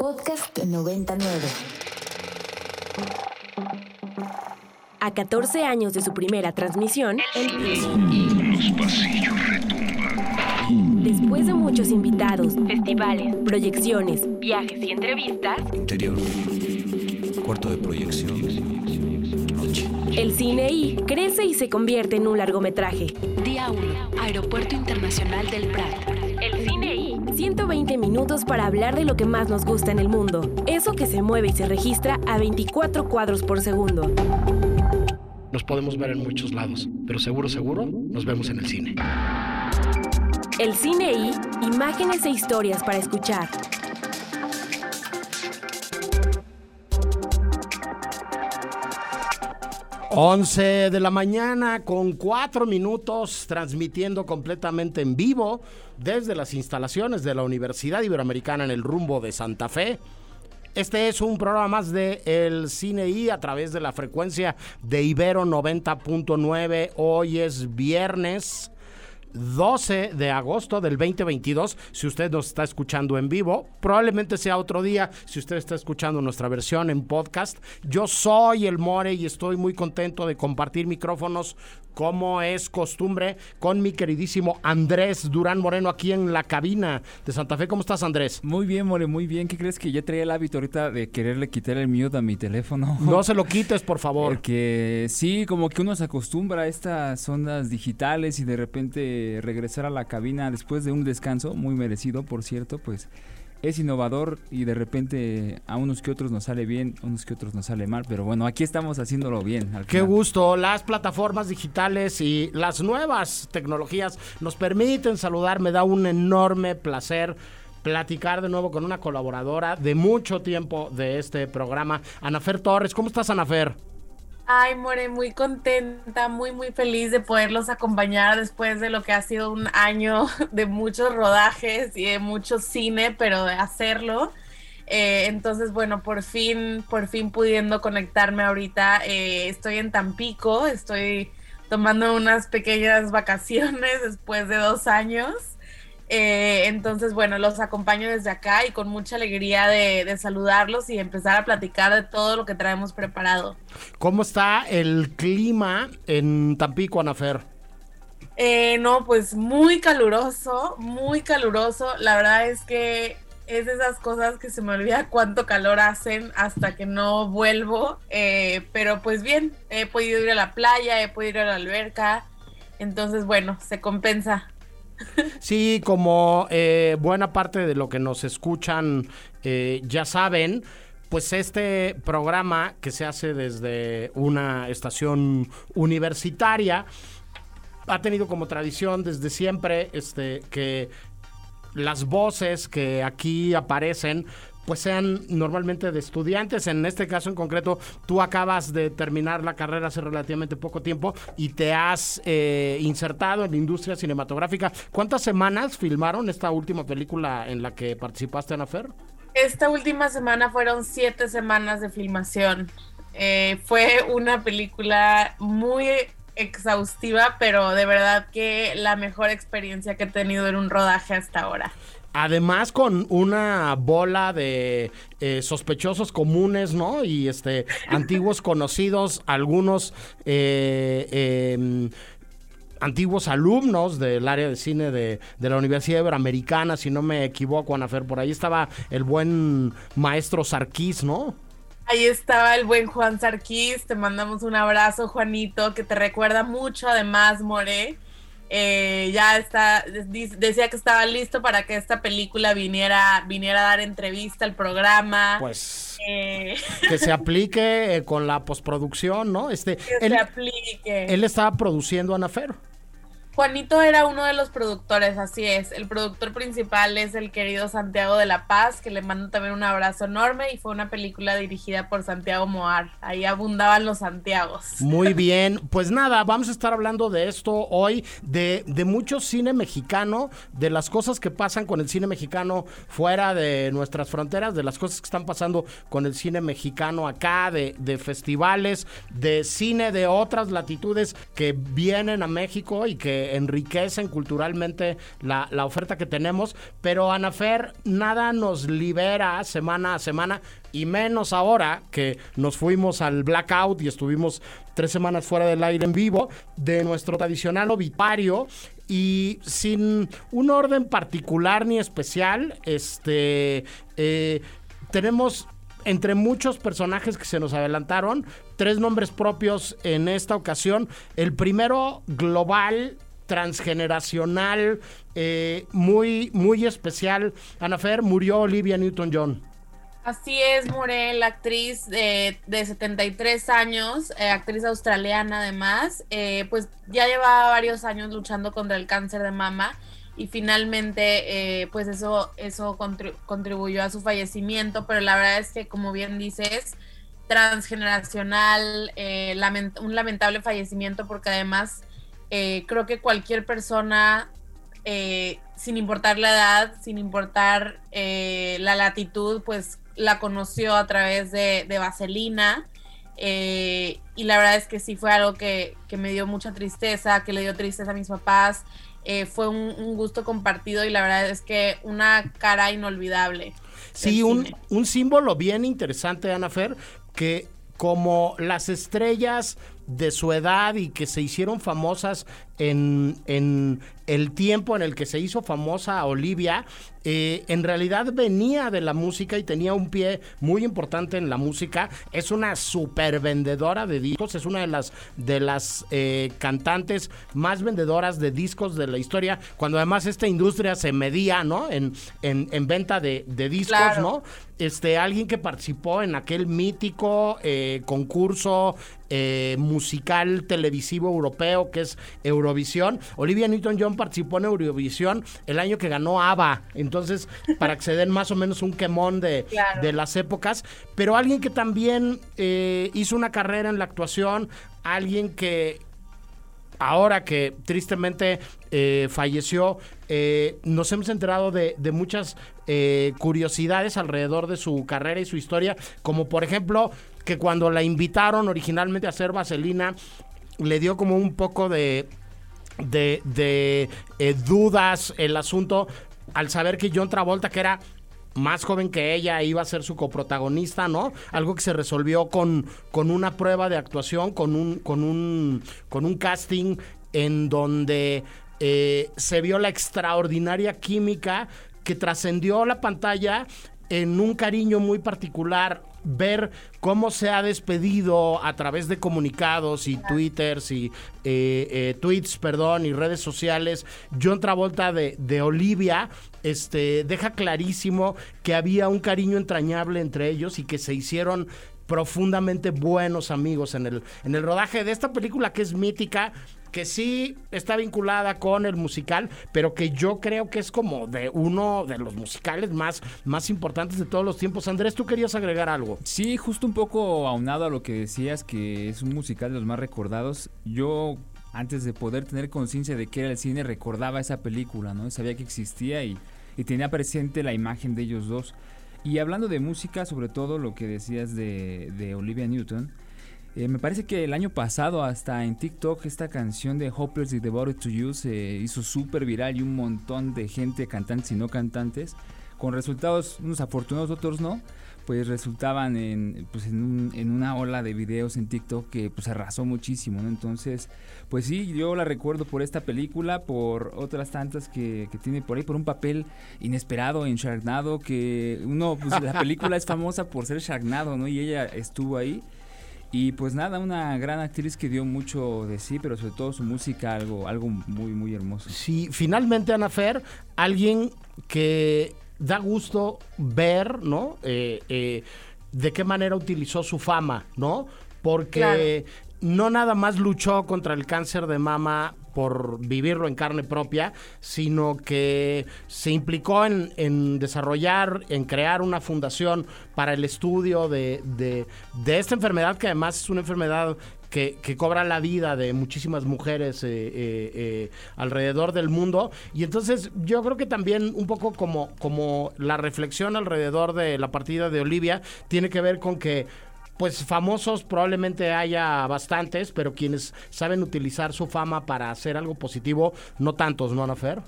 Podcast 99. A 14 años de su primera transmisión, el Los pasillos retumban. Después de muchos invitados, festivales, proyecciones, viajes y entrevistas, Interior. Cuarto de proyección. Noche. el cine I crece y se convierte en un largometraje. Día 1. Aeropuerto Internacional del Prat. El cine y 120 minutos para hablar de lo que más nos gusta en el mundo. Eso que se mueve y se registra a 24 cuadros por segundo. Nos podemos ver en muchos lados, pero seguro, seguro, nos vemos en el cine. El cine I, imágenes e historias para escuchar. Once de la mañana con cuatro minutos, transmitiendo completamente en vivo desde las instalaciones de la Universidad Iberoamericana en el rumbo de Santa Fe. Este es un programa más de El Cine I a través de la frecuencia de Ibero 90.9. Hoy es viernes 12 de agosto del 2022. Si usted nos está escuchando en vivo, probablemente sea otro día. Si usted está escuchando nuestra versión en podcast, yo soy el More y estoy muy contento de compartir micrófonos como es costumbre con mi queridísimo Andrés Durán Moreno aquí en la cabina de Santa Fe. ¿Cómo estás, Andrés? Muy bien, More, muy bien. ¿Qué crees que ya traía el hábito ahorita de quererle quitar el mute a mi teléfono? No se lo quites, por favor. Porque sí, como que uno se acostumbra a estas ondas digitales y de repente regresar a la cabina después de un descanso, muy merecido, por cierto, pues es innovador y de repente a unos que otros nos sale bien, a unos que otros nos sale mal, pero bueno, aquí estamos haciéndolo bien. al Qué final. gusto. Las plataformas digitales y las nuevas tecnologías nos permiten saludar. Me da un enorme placer platicar de nuevo con una colaboradora de mucho tiempo de este programa, Anafer Torres. ¿Cómo estás, Anafer? Ay, More, muy contenta, muy, muy feliz de poderlos acompañar después de lo que ha sido un año de muchos rodajes y de mucho cine, pero de hacerlo. Eh, entonces, bueno, por fin, por fin pudiendo conectarme ahorita. eh, estoy en Tampico, estoy tomando unas pequeñas vacaciones después de dos años. Eh, entonces, bueno, los acompaño desde acá y con mucha alegría de, de saludarlos y empezar a platicar de todo lo que traemos preparado. ¿Cómo está el clima en Tampico, Anafer? Eh, no, pues muy caluroso, muy caluroso. La verdad es que es de esas cosas que se me olvida cuánto calor hacen hasta que no vuelvo. Eh, pero pues bien, he podido ir a la playa, he podido ir a la alberca. Entonces, bueno, se compensa. Sí, como eh, buena parte de lo que nos escuchan eh, ya saben, pues este programa que se hace desde una estación universitaria ha tenido como tradición desde siempre este, que las voces que aquí aparecen pues sean normalmente de estudiantes. En este caso en concreto, tú acabas de terminar la carrera hace relativamente poco tiempo y te has eh, insertado en la industria cinematográfica. ¿Cuántas semanas filmaron esta última película en la que participaste, Anafer? Esta última semana fueron siete semanas de filmación. Eh, fue una película muy exhaustiva, pero de verdad que la mejor experiencia que he tenido en un rodaje hasta ahora. Además con una bola de eh, sospechosos comunes, ¿no? Y este antiguos conocidos, algunos eh, eh, antiguos alumnos del área de cine de, de la Universidad Iberoamericana, si no me equivoco, Anafer. Por ahí estaba el buen maestro Sarkis, ¿no? Ahí estaba el buen Juan Sarquís, te mandamos un abrazo, Juanito, que te recuerda mucho, además, More. Eh, ya está, de- decía que estaba listo para que esta película viniera, viniera a dar entrevista al programa. Pues Eh, que se aplique eh, con la postproducción, ¿no? Este, que él, se aplique. él estaba produciendo Anafer. Juanito era uno de los productores, así es. El productor principal es el querido Santiago de la Paz, que le mando también un abrazo enorme y fue una película dirigida por Santiago Moar. Ahí abundaban los Santiagos. Muy bien, pues nada, vamos a estar hablando de esto hoy, de, de mucho cine mexicano, de las cosas que pasan con el cine mexicano fuera de nuestras fronteras, de las cosas que están pasando con el cine mexicano acá, de, de festivales, de cine de otras latitudes que vienen a México y que que enriquecen culturalmente la, la oferta que tenemos, pero Anafer, nada nos libera semana a semana y menos ahora que nos fuimos al blackout y estuvimos tres semanas fuera del aire en vivo de nuestro tradicional ovipario y sin un orden particular ni especial, este eh, tenemos entre muchos personajes que se nos adelantaron, tres nombres propios en esta ocasión. El primero global transgeneracional, eh, muy, muy especial. Anafer murió Olivia Newton-John. Así es, Morel, actriz de, de 73 años, eh, actriz australiana además, eh, pues ya llevaba varios años luchando contra el cáncer de mama y finalmente eh, pues eso, eso contribuyó a su fallecimiento, pero la verdad es que como bien dices, transgeneracional, un lamentable fallecimiento porque además creo que cualquier persona sin importar la edad, sin importar la latitud, pues la conoció a través de, Vaselina. Eh, y la verdad es que sí fue algo que, me dio mucha tristeza, que le dio tristeza a mis papás. Eh, fue un, gusto compartido y la verdad es que una cara inolvidable. Sí, un, un, símbolo bien interesante, Ana Fer, que como las estrellas de su edad y que se hicieron famosas en, en el tiempo en el que se hizo famosa Olivia, eh, en realidad venía de la música y tenía un pie muy importante en la música. Es una super vendedora de discos, es una de las, de las eh, cantantes más vendedoras de discos de la historia, cuando además esta industria se medía, ¿no? En, en, venta de, discos, ¿no? Este, alguien que participó en aquel mítico eh, concurso musical televisivo europeo que es Eurovisión. Olivia Newton-John participó en Eurovisión el año que ganó ABBA. Entonces, para que se den más o menos un quemón de, de las épocas. Pero alguien que también eh, hizo una carrera en la actuación, alguien que ahora que tristemente eh, falleció, eh, nos hemos enterado de, de muchas curiosidades alrededor de su carrera y su historia, como por ejemplo que cuando la invitaron originalmente a ser Vaselina, le dio como un poco de, de, de dudas el asunto al saber que John Travolta, que era más joven que ella, iba a ser su coprotagonista, ¿no? Algo que se resolvió con, con una prueba de actuación, con un, con un, con un casting en donde eh, se vio la extraordinaria química que trascendió la pantalla en un cariño muy particular ver cómo se ha despedido a través de comunicados y twitters y eh, eh, tweets, perdón, y redes sociales, John Travolta de, de Olivia, este, deja clarísimo que había un cariño entrañable entre ellos y que se hicieron profundamente buenos amigos en el, en el rodaje de esta película que es mítica, que sí está vinculada con el musical, pero que yo creo que es como de uno de los musicales más, más importantes de todos los tiempos. Andrés, ¿tú querías agregar algo? Sí, justo un poco aunado a lo que decías, que es un musical de los más recordados. Yo, antes de poder tener conciencia de que era el cine, recordaba esa película, ¿no? Sabía que existía y, y tenía presente la imagen de ellos dos. Y hablando de música, sobre todo lo que decías de, de Olivia Newton, eh, me parece que el año pasado hasta en TikTok esta canción de Hopeless Devoted to You se hizo súper viral y un montón de gente, cantantes y no cantantes, con resultados unos afortunados, otros no, pues resultaban en, pues en, en, una ola de videos en TikTok que pues arrasó muchísimo, ¿no? Entonces, pues sí, yo la recuerdo por esta película, por otras tantas que, que tiene por ahí, por un papel inesperado en Sharknado, que uno, pues la película es famosa por ser Sharknado, ¿no? Y ella estuvo ahí. Y pues nada, una gran actriz que dio mucho de sí, pero sobre todo su música, algo, algo muy, muy hermoso. Sí, finalmente Ana Fer, alguien que da gusto ver, ¿no? Eh, eh, de qué manera utilizó su fama, ¿no? Porque no nada más luchó contra el cáncer de mama por vivirlo en carne propia, sino que se implicó en, desarrollar, en crear una fundación para el estudio de, esta enfermedad, que además es una enfermedad que, cobra la vida de muchísimas mujeres eh, eh, eh, alrededor del mundo. Y entonces yo creo que también un poco como, como la reflexión alrededor de la partida de Olivia tiene que ver con que pues famosos probablemente haya bastantes, pero quienes saben utilizar su fama para hacer algo positivo, no tantos, ¿no, Anafer?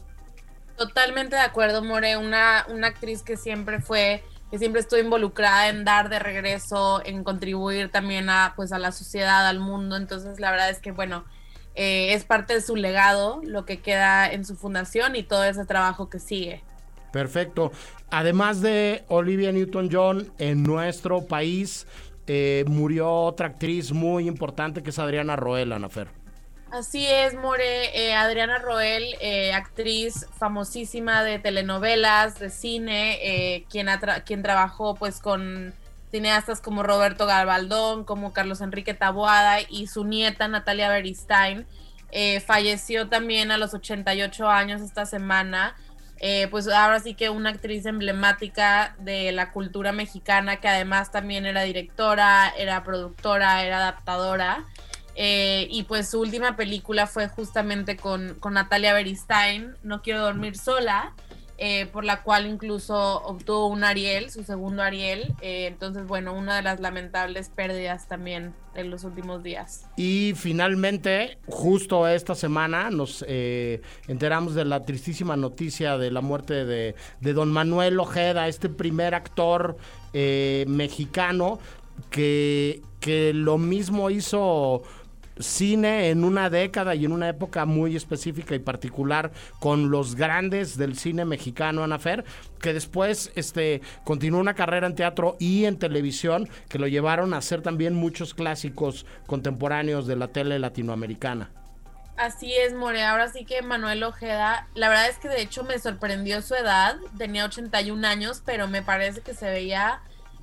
Totalmente de acuerdo, More, una, una actriz que siempre fue, que siempre estuvo involucrada en dar de regreso, en contribuir también a, pues, a la sociedad, al mundo. Entonces, la verdad es que, bueno, eh, es parte de su legado, lo que queda en su fundación y todo ese trabajo que sigue. Perfecto. Además de Olivia Newton-John, en nuestro país eh, murió otra actriz muy importante que es Adriana Roel, Anafer. Así es, More. Eh, Adriana Roel, eh, actriz famosísima de telenovelas, de cine, quien, quien trabajó pues con cineastas como Roberto Garbaldón, como Carlos Enrique Taboada y su nieta Natalia Beristain. falleció también a los 88 años esta semana. Eh, pues ahora sí que una actriz emblemática de la cultura mexicana, que además también era directora, era productora, era adaptadora. Eh, y pues su última película fue justamente con, con Natalia Beristain, No quiero dormir sola, eh, por la cual incluso obtuvo un Ariel, su segundo Ariel. Eh, entonces, bueno, una de las lamentables pérdidas también en los últimos días. Y finalmente, justo esta semana, nos eh, enteramos de la tristísima noticia de la muerte de, de don Manuel Ojeda, este primer actor mexicano que, que lo mismo hizo cine en una década y en una época muy específica y particular con los grandes del cine mexicano, Anafer, que después este, continuó una carrera en teatro y en televisión que lo llevaron a hacer también muchos clásicos contemporáneos de la tele latinoamericana. Así es, More. Ahora sí que Manuel Ojeda, la verdad es que de hecho me sorprendió su edad. Tenía 81 años, pero me parece que se veía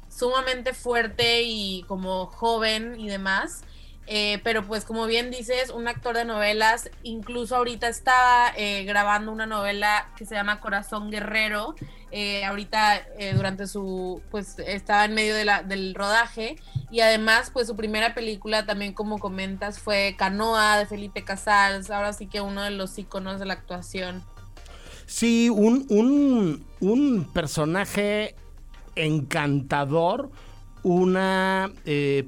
sumamente fuerte y como joven y demás. Eh, pero pues como bien dices, un actor de novelas, incluso ahorita estaba eh, grabando una novela que se llama Corazón Guerrero, eh, ahorita durante su, pues estaba en medio del rodaje y además pues su primera película también como comentas fue Canoa de Felipe Casals, ahora sí que uno de los iconos de la actuación. Sí, un, un, un personaje encantador, una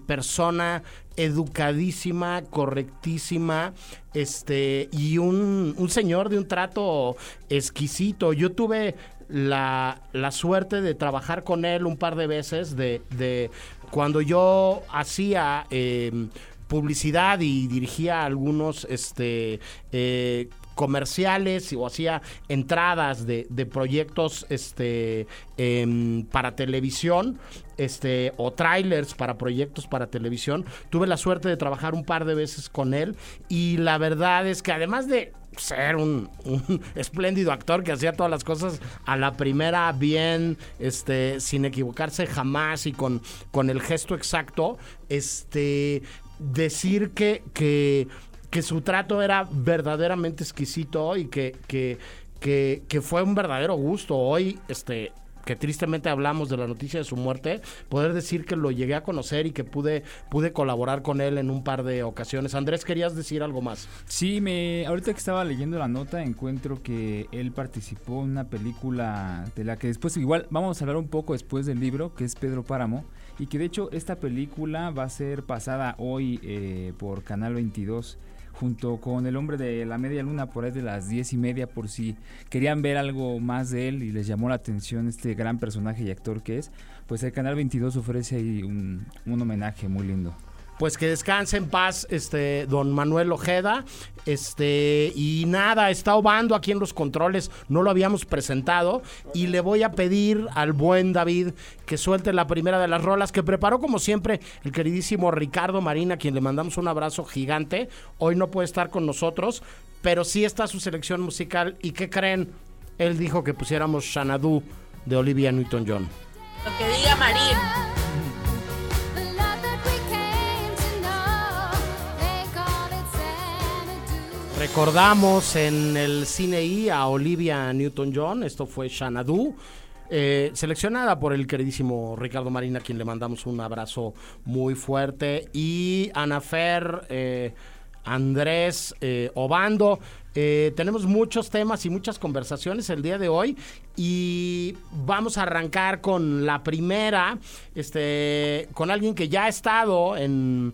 persona educadísima, correctísima, este, y un, un señor de un trato exquisito. Yo tuve la, la, suerte de trabajar con él un par de veces, de, de cuando yo hacía em, publicidad y dirigía algunos este, eh, comerciales o hacía entradas de, proyectos este, em, para televisión este, o trailers para proyectos para televisión. Tuve la suerte de trabajar un par de veces con él y la verdad es que además de ser un, espléndido actor que hacía todas las cosas a la primera bien, este, sin equivocarse jamás y con, con el gesto exacto, este, decir que, que que su trato era verdaderamente exquisito y que, que, que, fue un verdadero gusto. Hoy, este, que tristemente hablamos de la noticia de su muerte, poder decir que lo llegué a conocer y que pude, pude colaborar con él en un par de ocasiones. Andrés, ¿querías decir algo más? Sí, me, ahorita que estaba leyendo la nota encuentro que él participó en una película de la que después igual vamos a hablar un poco después del libro, que es Pedro Páramo, y que de hecho esta película va a ser pasada hoy eh, por Canal 22 junto con El hombre de la media luna por ahí de las diez y media por si querían ver algo más de él y les llamó la atención este gran personaje y actor que es, pues el Canal 22 ofrece ahí un, un homenaje muy lindo pues que descanse en paz este don Manuel Ojeda. Este, y nada, está obando aquí en los controles, no lo habíamos presentado y le voy a pedir al buen David que suelte la primera de las rolas que preparó como siempre el queridísimo Ricardo Marina, a quien le mandamos un abrazo gigante. Hoy no puede estar con nosotros, pero sí está su selección musical y ¿qué creen? Él dijo que pusiéramos Xanadu de Olivia Newton-John. Lo que diga Marín. Recordamos en el cine I a Olivia Newton-John, esto fue Xanadu. Eh, seleccionada por el queridísimo Ricardo Marina, a quien le mandamos un abrazo muy fuerte. Y Anafer, eh, Andrés eh, Obando. Tenemos muchos temas y muchas conversaciones el día de hoy y vamos a arrancar con la primera, este, con alguien que ya ha estado en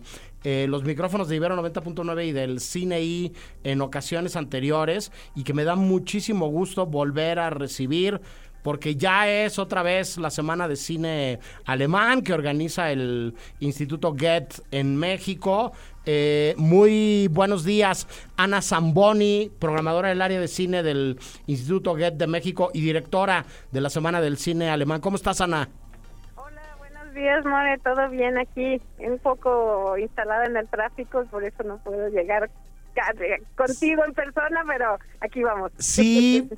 eh, los micrófonos de Ibero 90.9 y del Cine I en ocasiones anteriores y que me da muchísimo gusto volver a recibir porque ya es otra vez la semana de cine alemán que organiza el Instituto Goethe en México. Eh, muy buenos días, Ana Zamboni, programadora del área de cine del Instituto Goethe de México y directora de la Semana del Cine Alemán. ¿Cómo estás, Ana? Días, More. ¿Todo bien aquí? Un poco instalada en el tráfico, por eso no puedo llegar contigo en persona, pero aquí vamos. Sí,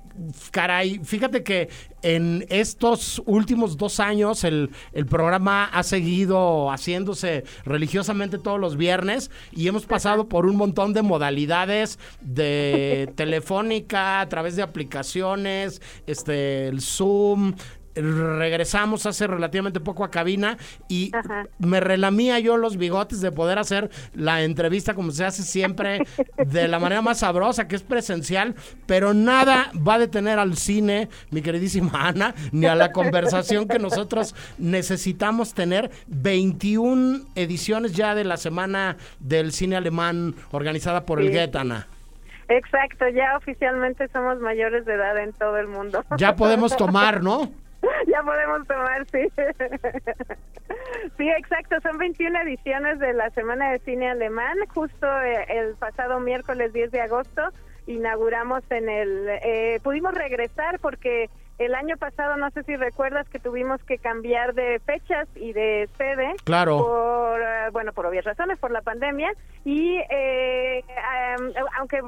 caray, fíjate que en estos últimos dos años el, el, programa ha seguido haciéndose religiosamente todos los viernes y hemos pasado por un montón de modalidades de telefónica, a través de aplicaciones, este, el Zoom, regresamos hace relativamente poco a cabina y me relamía yo los bigotes de poder hacer la entrevista como se hace siempre de la manera más sabrosa que es presencial, pero nada va a detener al cine, mi queridísima Ana, ni a la conversación que nosotros necesitamos tener 21 ediciones ya de la semana del cine alemán organizada por el Goethe, Ana. Exacto, ya oficialmente somos mayores de edad en todo el mundo. Ya podemos tomar, ¿no? Podemos tomar, sí. sí, exacto, son 21 ediciones de la Semana de Cine Alemán. Justo eh, el pasado miércoles 10 de agosto inauguramos en el... Eh, pudimos regresar porque el año pasado, no sé si recuerdas que tuvimos que cambiar de fechas y de sede. Claro. Por, eh, bueno, por obvias razones, por la pandemia. Y eh, aunque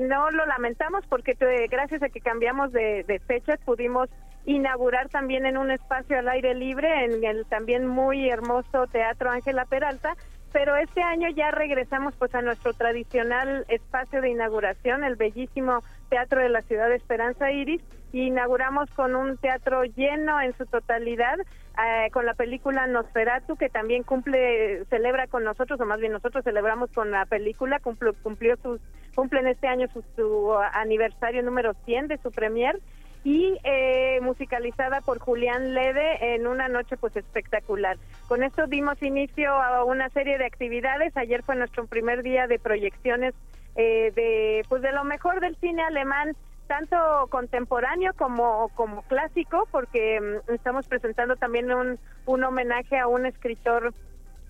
no lo lamentamos porque gracias a que cambiamos de, de fechas pudimos inaugurar también en un espacio al aire libre, en el también muy hermoso Teatro Ángela Peralta, pero este año ya regresamos pues a nuestro tradicional espacio de inauguración, el bellísimo Teatro de la Ciudad de Esperanza Iris, y inauguramos con un teatro lleno en su totalidad, eh, con la película Nosferatu, que también cumple, celebra con nosotros, o más bien nosotros celebramos con la película, cumplió, cumplió sus, cumple en este año su, su aniversario número 100 de su premier, y eh, musicalizada por Julián Lede en una noche pues espectacular. Con esto dimos inicio a una serie de actividades. Ayer fue nuestro primer día de proyecciones eh, de pues de lo mejor del cine alemán tanto contemporáneo como, como clásico, porque mm, estamos presentando también un, un homenaje a un escritor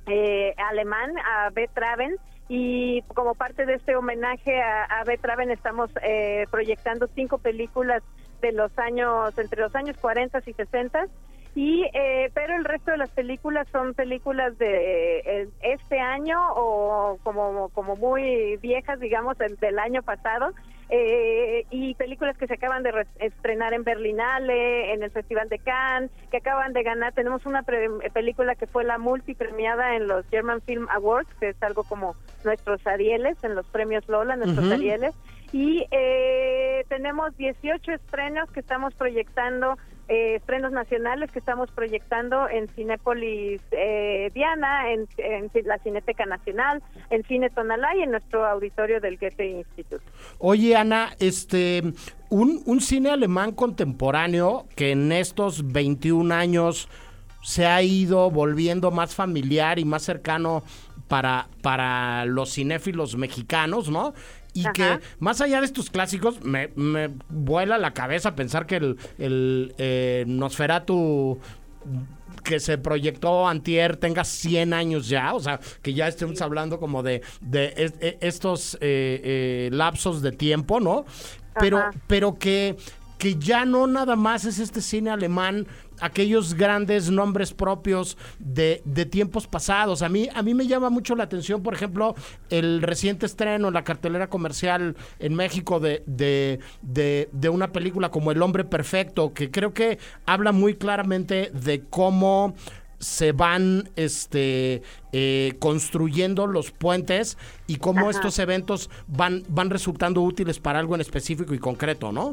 eh, alemán, a B. Traven, y como parte de este homenaje a, a B. Traven estamos eh, proyectando cinco películas de los años, entre los años 40 y 60 y eh, pero el resto de las películas son películas de eh, este año o como como muy viejas digamos del, año pasado. Eh, y películas que se acaban de estrenar en Berlinale en el Festival de Cannes que acaban de ganar. Tenemos una película que fue la multipremiada en los German Film Awards que es algo como nuestros Arieles en los premios Lola nuestros Arieles y eh, tenemos 18 estrenos que estamos proyectando, eh, estrenos nacionales que estamos proyectando en Cinépolis eh, Diana, en, la Cineteca Nacional, en Cine Tonalá y en nuestro auditorio del Goethe Institute. Oye, Ana, este, un, un cine alemán contemporáneo que en estos 21 años se ha ido volviendo más familiar y más cercano para, para los cinéfilos mexicanos, ¿no? Y que más allá de estos clásicos, me, me, vuela la cabeza pensar que el, el eh, Nosferatu que se proyectó antier tenga 100 años ya, o sea, que ya estemos hablando como de, de e, estos eh, eh, lapsos de tiempo, ¿no? Pero, pero que, que ya no nada más es este cine alemán aquellos grandes nombres propios de, de, tiempos pasados. A mí, a mí me llama mucho la atención, por ejemplo, el reciente estreno, la cartelera comercial en México de, de, de, una película como El hombre perfecto, que creo que habla muy claramente de cómo se van este eh, construyendo los puentes y cómo estos eventos van, van resultando útiles para algo en específico y concreto, ¿no?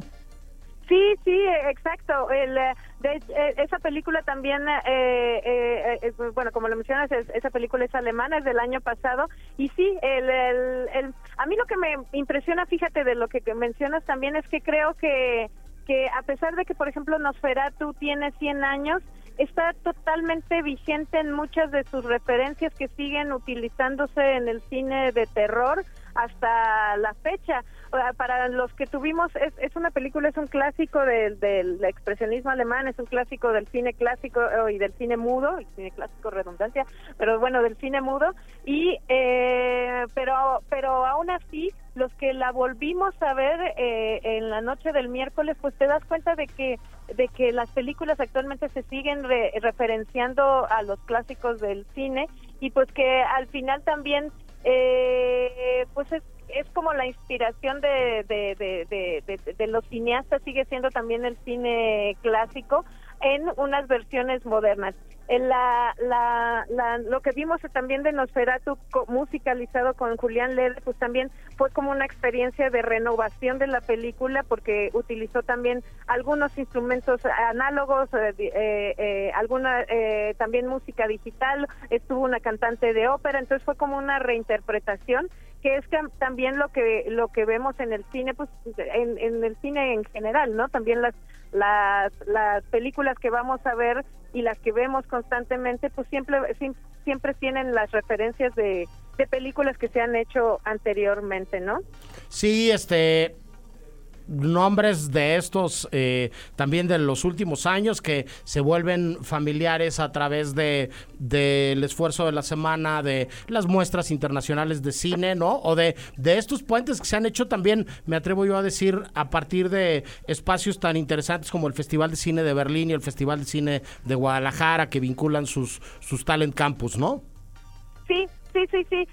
Sí, sí, exacto. El, eh, de, eh, esa película también, eh, eh, eh, bueno, como lo mencionas, es- esa película es alemana, es del año pasado. Y sí, el, el- a mí lo que me impresiona, fíjate, de lo que mencionas también es que creo que, que a pesar de que, por ejemplo, Nosferatu tiene 100 años, está totalmente vigente en muchas de sus referencias que siguen utilizándose en el cine de terror hasta la fecha. Sea, Para los que tuvimos, es, es una película, es un clásico del, del expresionismo alemán, es un clásico del cine clásico eh, y del cine mudo, el cine clásico redundancia, pero bueno, del cine mudo. Y, eh, pero, pero aún así, los que la volvimos a ver eh, en la noche del miércoles, pues te das cuenta de que de que las películas actualmente se siguen re- referenciando a los clásicos del cine y pues que al final también eh, pues es, es como la inspiración de, de, de, de- los cineastas sigue siendo también el cine clásico en unas versiones modernas. En la, la, la- lo que vimos también de Nosferatu musicalizado con Julián Lede, pues también fue como una experiencia de renovación de la película porque utilizó también algunos instrumentos análogos, eh, eh, eh, alguna eh, también música digital, estuvo una cantante de ópera, entonces fue como una reinterpretación que es también lo que lo que vemos en el cine pues en, en el cine en general no también las las las películas que vamos a ver y las que vemos constantemente pues siempre siempre tienen las referencias de de películas que se han hecho anteriormente no Sí, este nombres de estos eh, también de los últimos años que se vuelven familiares a través de del esfuerzo de la semana de las muestras internacionales de cine, ¿no? O de, de estos puentes que se han hecho también, me atrevo yo a decir, a partir de espacios tan interesantes como el Festival de Cine de Berlín y el Festival de Cine de Guadalajara que vinculan sus, sus talent campus, ¿no? Sí, sí, sí, sí.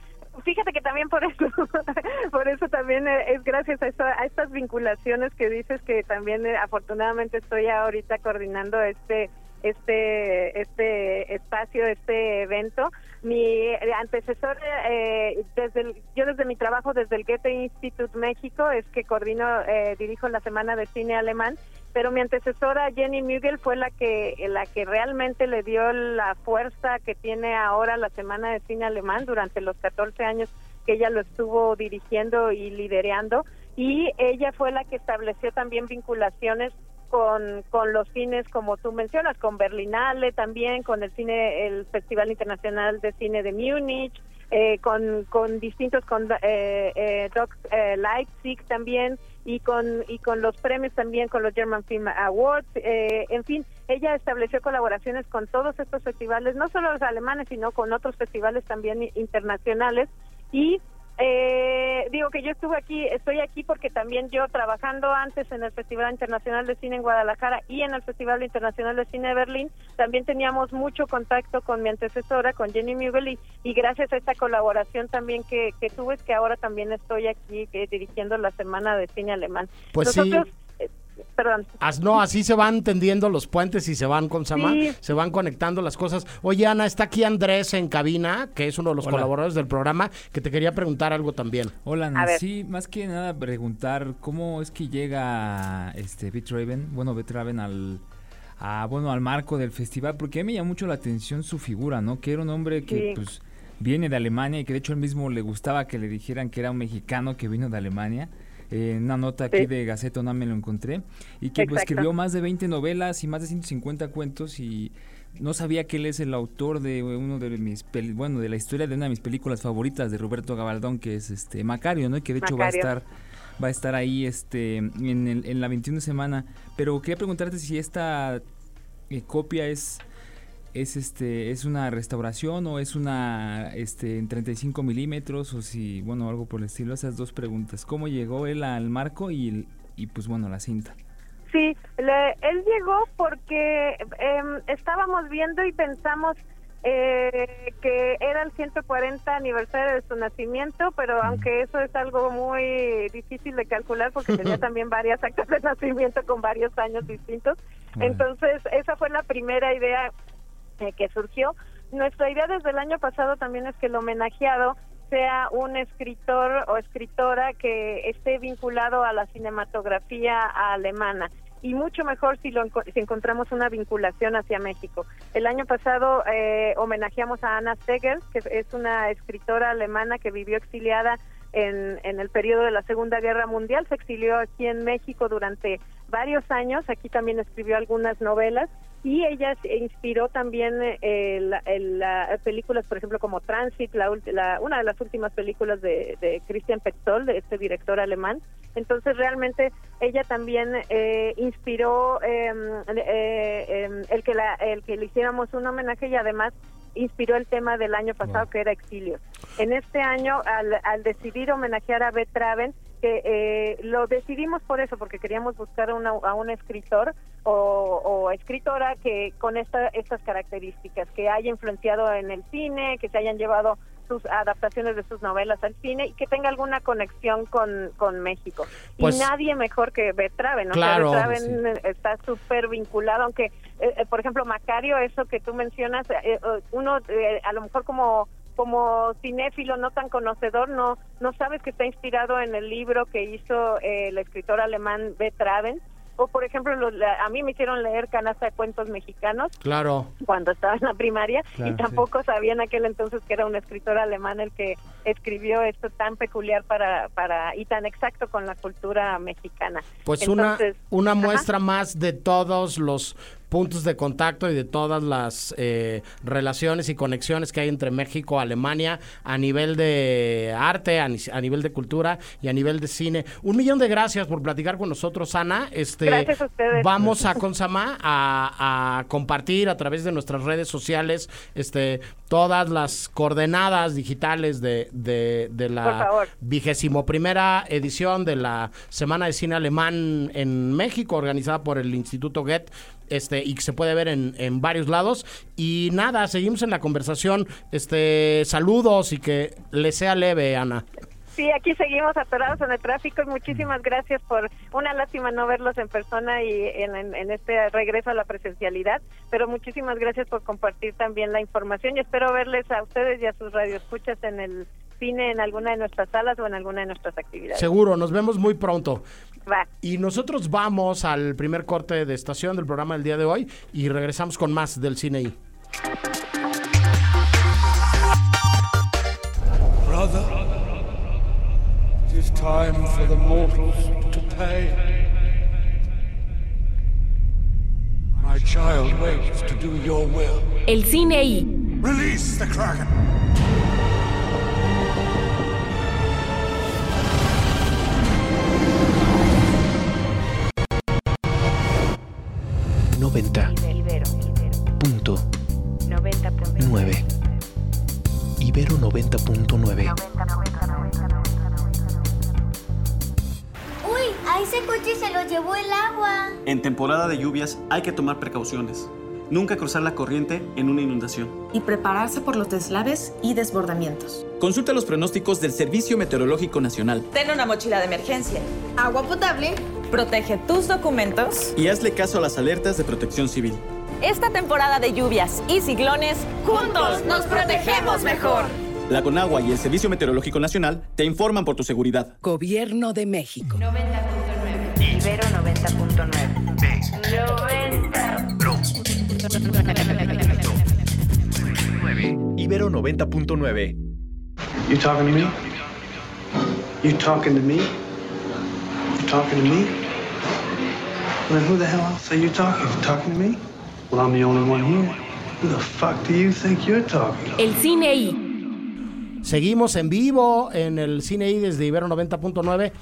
Fíjate que también por eso, por eso también eh, es gracias a, esta- a estas vinculaciones que dices que también eh, afortunadamente estoy ahorita coordinando este este este espacio, este evento. Mi eh, antecesor, eh, desde el- yo desde mi trabajo desde el Goethe Institute México es que coordino, eh, dirijo la Semana de Cine Alemán pero mi antecesora Jenny Mugel fue la que la que realmente le dio la fuerza que tiene ahora la Semana de Cine Alemán durante los 14 años que ella lo estuvo dirigiendo y liderando y ella fue la que estableció también vinculaciones con, con los cines como tú mencionas, con Berlinale también, con el cine, el Festival Internacional de Cine de Múnich, eh, con, con distintos, con eh, eh, Doc eh, Leipzig también y con y con los premios también con los German Film Awards eh, en fin ella estableció colaboraciones con todos estos festivales no solo los alemanes sino con otros festivales también internacionales y eh, digo que yo estuve aquí estoy aquí porque también yo trabajando antes en el Festival Internacional de Cine en Guadalajara y en el Festival Internacional de Cine de Berlín también teníamos mucho contacto con mi antecesora con Jenny Mugel y, y gracias a esta colaboración también que, que tuve es que ahora también estoy aquí eh, dirigiendo la Semana de Cine Alemán Pues sí. nosotros eh, perdón As- no, así se van tendiendo los puentes y se van con Sí. se van conectando las cosas. Oye, Ana, está aquí Andrés en cabina, que es uno de los Hola. colaboradores del programa, que te quería preguntar algo también. Hola, A ver. Nancy. Más que nada preguntar cómo es que llega este Bit Raven, bueno, Bit Raven al a, bueno, al marco del festival, porque a mí me llamó mucho la atención su figura, ¿no? Que era un hombre que Sí. pues viene de Alemania y que de hecho él mismo le gustaba que le dijeran que era un mexicano que vino de Alemania. Eh, en una nota aquí Sí. de Gaceta UNAM me lo encontré y que pues, escribió más de 20 novelas y más de 150 cuentos y no sabía que él es el autor de uno de mis peli- bueno de la historia de una de mis películas favoritas de Roberto Gabaldón que es este Macario no y que de hecho va a estar va a estar ahí este en, el- en la 21 semana. Pero quería preguntarte si esta eh, copia es es este es una restauración o es una este en 35 milímetros o si bueno algo por el estilo esas dos preguntas. Cómo llegó él al marco y el- y pues bueno la cinta Sí, le- él llegó porque em, estábamos viendo y pensamos eh, que era el 140 aniversario de su nacimiento, pero aunque eso es algo muy difícil de calcular porque tenía también varias actas de nacimiento con varios años distintos, entonces esa fue la primera idea eh, que surgió. Nuestra idea desde el año pasado también es que el homenajeado sea un escritor o escritora que esté vinculado a la cinematografía alemana. y mucho mejor si, lo, si encontramos una vinculación hacia México. El año pasado eh, homenajeamos a Anna Steger, que es una escritora alemana que vivió exiliada en, en el periodo de la Segunda Guerra Mundial, se exilió aquí en México durante varios años, aquí también escribió algunas novelas y ella se inspiró también eh, la, el- la- películas, por ejemplo, como Transit, la, la- una de las últimas películas de, de Christian Petzold, de este director alemán. Entonces, realmente, ella también eh, inspiró eh, eh, eh, el, que la, el que le hiciéramos un homenaje y además inspiró el tema del año pasado, que era Exilios. En este año, al, al decidir homenajear a Beth Traven, que eh, lo decidimos por eso, porque queríamos buscar una- a un escritor o, o escritora que con esta, estas características, que haya influenciado en el cine, que se hayan llevado sus adaptaciones de sus novelas al cine y que tenga alguna conexión con, con México. Pues- y nadie mejor que Beth Traven, ¿no? Claro, Traven eh, está súper vinculado, aunque, eh, eh, por ejemplo, Macario, eso que tú mencionas, eh, eh, uno eh, a lo mejor como como cinéfilo no tan conocedor no no sabes que está inspirado en el libro que hizo eh, el escritor alemán B. Traven o por ejemplo los- la- a mí me hicieron leer canasta de cuentos mexicanos Claro. cuando estaba en la primaria Claro, y tampoco sabía en aquel entonces que era un escritor alemán el que escribió esto tan peculiar para para y tan exacto con la cultura mexicana Pues Entonces, una, una ajá. muestra más de todos los puntos de contacto y de todas las eh, relaciones y conexiones que hay entre México y Alemania a nivel de arte, a, ni- a nivel de cultura y a nivel de cine. Un millón de gracias por platicar con nosotros, Ana. Este, Gracias a ustedes. Vamos a Consama a, a compartir a través de nuestras redes sociales este, todas las coordenadas digitales de, de, la vigésimo primera edición de la Semana de Cine Alemán en México, organizada por el Instituto Goethe, este, y que se puede ver en, en varios lados. Y nada, seguimos en la conversación. Este, saludos y que le sea leve, Ana. Sí, aquí seguimos atorados en el tráfico y muchísimas gracias por una lástima no verlos en persona y en, en- en este regreso a la presencialidad, pero muchísimas gracias por compartir también la información y espero verles a ustedes y a sus radioescuchas en el cine en alguna de nuestras salas o en alguna de nuestras actividades. Seguro, nos vemos muy pronto. Va. Y nosotros vamos al primer corte de estación del programa del día de hoy y regresamos con más del cine I. Brother, it is time for the mortals to pay. My child waits to do your will. El cine I. Release the Kraken! Noventa punto nueve. Ibero 90.9. Uy, a ese coche se lo llevó el agua. En temporada de lluvias hay que tomar precauciones. Nunca cruzar la corriente en una inundación. y prepararse por los deslaves y desbordamientos. Consulta los pronósticos del Servicio Meteorológico Nacional Ten una mochila de emergencia, agua potable, protege tus documentos. y hazle caso a las alertas de protección civil. Esta temporada de lluvias y ciclones, juntos nos protegemos mejor. La Conagua y el Servicio Meteorológico Nacional te informan por tu seguridad. Gobierno de México. 90.9. Ibero 90.9. Ibero 90.9. You talking to me? You talking to me? Talking to me? Well, then who the hell else are you talking to? Talking to me? Well, I'm the only one here. Who the fuck do you think you're talking to? El cine I. Seguimos en vivo en el Cine I desde Ibero 90.9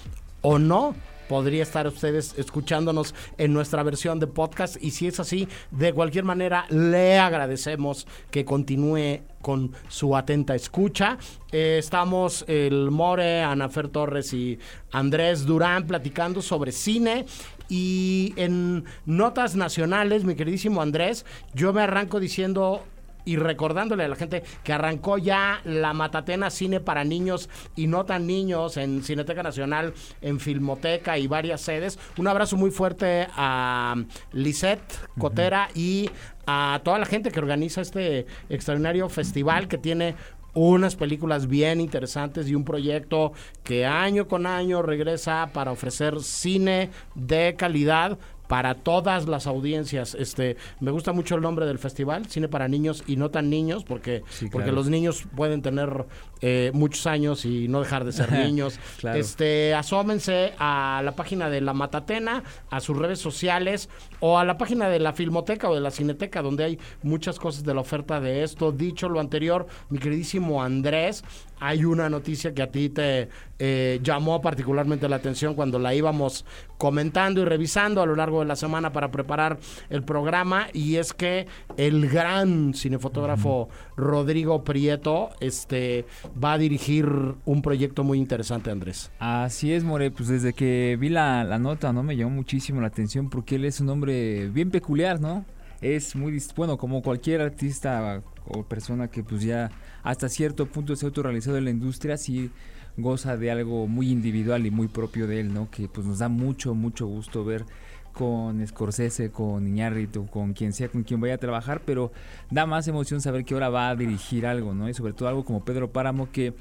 o no. Podría estar ustedes escuchándonos en nuestra versión de podcast y si es así, de cualquier manera le agradecemos que continúe con su atenta escucha. Eh, estamos el More, Anafer Torres y Andrés Durán platicando sobre cine y en notas nacionales, mi queridísimo Andrés, yo me arranco diciendo y recordándole a la gente que arrancó ya la Matatena Cine para Niños y no tan niños en Cineteca Nacional, en Filmoteca y varias sedes. Un abrazo muy fuerte a Lisette Cotera y a toda la gente que organiza este extraordinario festival que tiene unas películas bien interesantes y un proyecto que año con año regresa para ofrecer cine de calidad para todas las audiencias. Este, me gusta mucho el nombre del festival, cine para niños y no tan niños, porque, porque los niños pueden tener eh, muchos años y no dejar de ser niños. Este, asómense a la página de la Matatena, a sus redes sociales o a la página de la Filmoteca o de la Cineteca, donde hay muchas cosas de la oferta de esto. Dicho lo anterior, mi queridísimo Andrés, hay una noticia que a ti te eh, llamó particularmente la atención cuando la íbamos comentando y revisando a lo largo de la semana para preparar el programa y es que el gran cinefotógrafo Rodrigo Prieto este va a dirigir un proyecto muy interesante Andrés. Así es More, pues desde que vi la, la nota no me llamó muchísimo la atención porque él es un hombre bien peculiar, ¿no? Es muy bueno como cualquier artista o persona que pues ya hasta cierto punto se ha autorrealizado en la industria, sí goza de algo muy individual y muy propio de él, ¿no? Que pues nos da mucho, mucho gusto ver con Scorsese, con Iñárritu, con quien sea, con quien vaya a trabajar, pero da más emoción saber que ahora va a dirigir algo, ¿no? Y sobre todo algo como Pedro Páramo que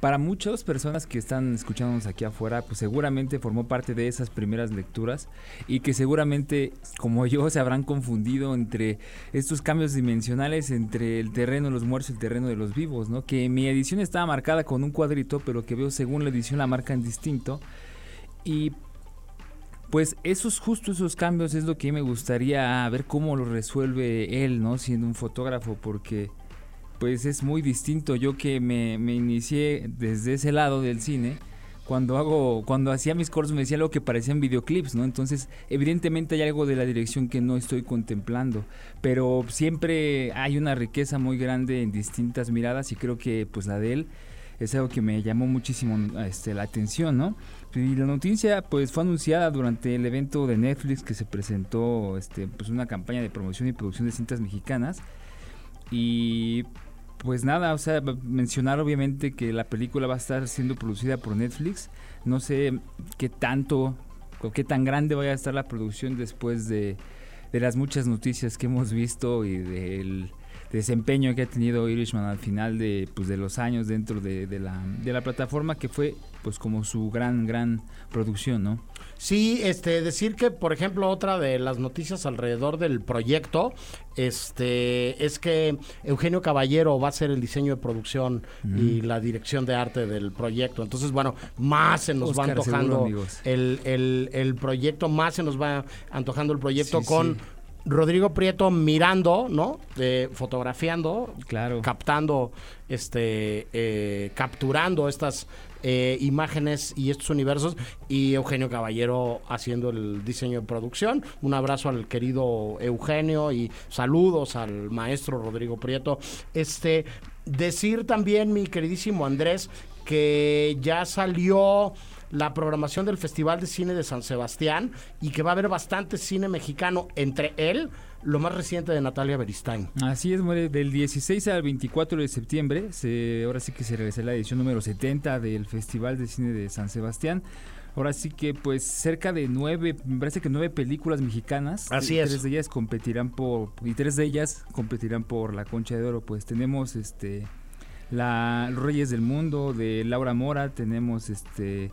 para muchas personas que están escuchándonos aquí afuera, pues seguramente formó parte de esas primeras lecturas y que seguramente, como yo, se habrán confundido entre estos cambios dimensionales entre el terreno de los muertos y el terreno de los vivos, ¿no? Que mi edición estaba marcada con un cuadrito, pero que veo según la edición la marcan distinto. Y pues esos justo esos cambios es lo que me gustaría ver cómo lo resuelve él, ¿no? Siendo un fotógrafo, porque pues es muy distinto. Yo que me, inicié desde ese lado del cine, cuando hago, cuando hacía mis cortos me decía algo que parecían videoclips, ¿no? Entonces, evidentemente hay algo de la dirección que no estoy contemplando, pero siempre hay una riqueza muy grande en distintas miradas y creo que pues la de él es algo que me llamó muchísimo este, la atención, ¿no? Y la noticia pues fue anunciada durante el evento de Netflix que se presentó este, pues una campaña de promoción y producción de cintas mexicanas y pues nada, o sea, mencionar obviamente que la película va a estar siendo producida por Netflix. No sé qué tanto o qué tan grande vaya a estar la producción después de, de las muchas noticias que hemos visto y del desempeño que ha tenido Irishman al final de, pues, de los años dentro de, de, la, de la plataforma que fue pues como su gran, gran producción, ¿no? Sí, este, decir que, por ejemplo, otra de las noticias alrededor del proyecto, este, es que Eugenio Caballero va a ser el diseño de producción y la dirección de arte del proyecto. Entonces, bueno, más se nos va antojando el, el, el, proyecto, más se nos va antojando el proyecto con Rodrigo Prieto mirando, ¿no? fotografiando, claro. captando, este, eh, capturando estas eh, imágenes y estos universos y Eugenio Caballero haciendo el diseño de producción. Un abrazo al querido Eugenio y saludos al maestro Rodrigo Prieto. Este, decir también, mi queridísimo Andrés, que ya salió la programación del Festival de Cine de San Sebastián y que va a haber bastante cine mexicano entre él, lo más reciente de Natalia Beristain. Así es, del 16 al 24 de septiembre, se, ahora sí que se regresa la edición número 70 del Festival de Cine de San Sebastián. Ahora sí que pues cerca de nueve, me parece que nueve películas mexicanas. Así es. Tres de ellas competirán por, y tres de ellas competirán por la Concha de Oro. Pues tenemos este la Reyes del Mundo de Laura Mora, tenemos este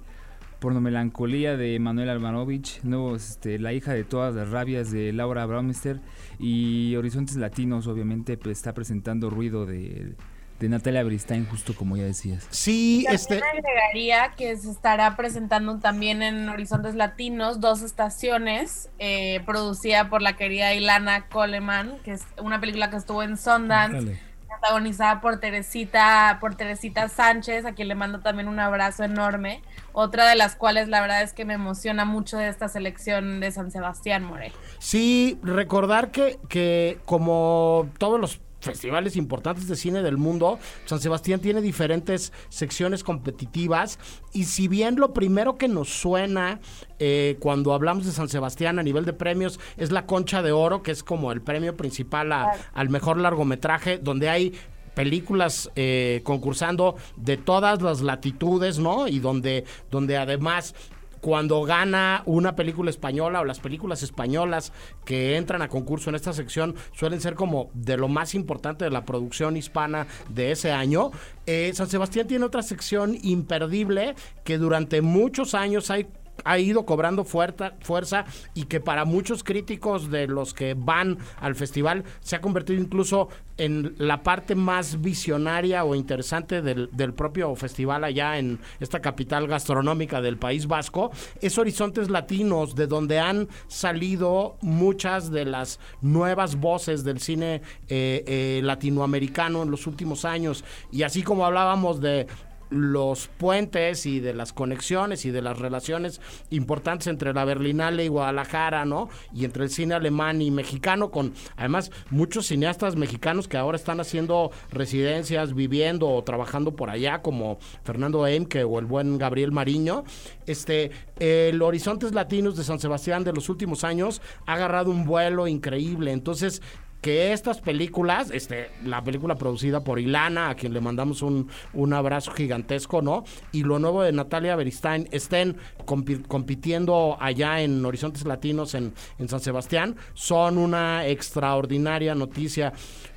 Pornomelancolía de Manuel Almanovich, nuevo, este, La hija de todas las rabias de Laura Braumister y Horizontes Latinos, obviamente, pues, está presentando ruido de, Natalia Bristain, justo como ya decías. Sí, este. agregaría que se estará presentando también en Horizontes Latinos dos estaciones, eh, producida por la querida Ilana Coleman, que es una película que estuvo en Sundance protagonizada por Teresita, por Teresita Sánchez, a quien le mando también un abrazo enorme. Otra de las cuales la verdad es que me emociona mucho de esta selección de San Sebastián Morel. Sí, recordar que, que como todos los festivales importantes de cine del mundo, San Sebastián tiene diferentes secciones competitivas. Y si bien lo primero que nos suena eh, cuando hablamos de San Sebastián a nivel de premios es la Concha de Oro, que es como el premio principal al mejor largometraje, donde hay películas eh, concursando de todas las latitudes, ¿no? Y donde, donde además cuando gana una película española o las películas españolas que entran a concurso en esta sección suelen ser como de lo más importante de la producción hispana de ese año. Eh, San Sebastián tiene otra sección imperdible que durante muchos años hay ha ido cobrando fuerza, y que para muchos críticos de los que van al festival se ha convertido incluso en la parte más visionaria o interesante del, del propio festival allá en esta capital gastronómica del País Vasco, es Horizontes Latinos, de donde han salido muchas de las nuevas voces del cine eh, eh, latinoamericano en los últimos años. Y así como hablábamos de los puentes y de las conexiones y de las relaciones importantes entre la Berlinale y Guadalajara, ¿no? Y entre el cine alemán y mexicano, con además muchos cineastas mexicanos que ahora están haciendo residencias, viviendo o trabajando por allá, como Fernando Emke o el buen Gabriel Mariño. Este, el Horizontes Latinos de San Sebastián de los últimos años ha agarrado un vuelo increíble. Entonces, que estas películas, este, la película producida por Ilana, a quien le mandamos un, un abrazo gigantesco, ¿no? Y lo nuevo de Natalia Beristain estén compitiendo allá en Horizontes Latinos en, en San Sebastián, son una extraordinaria noticia.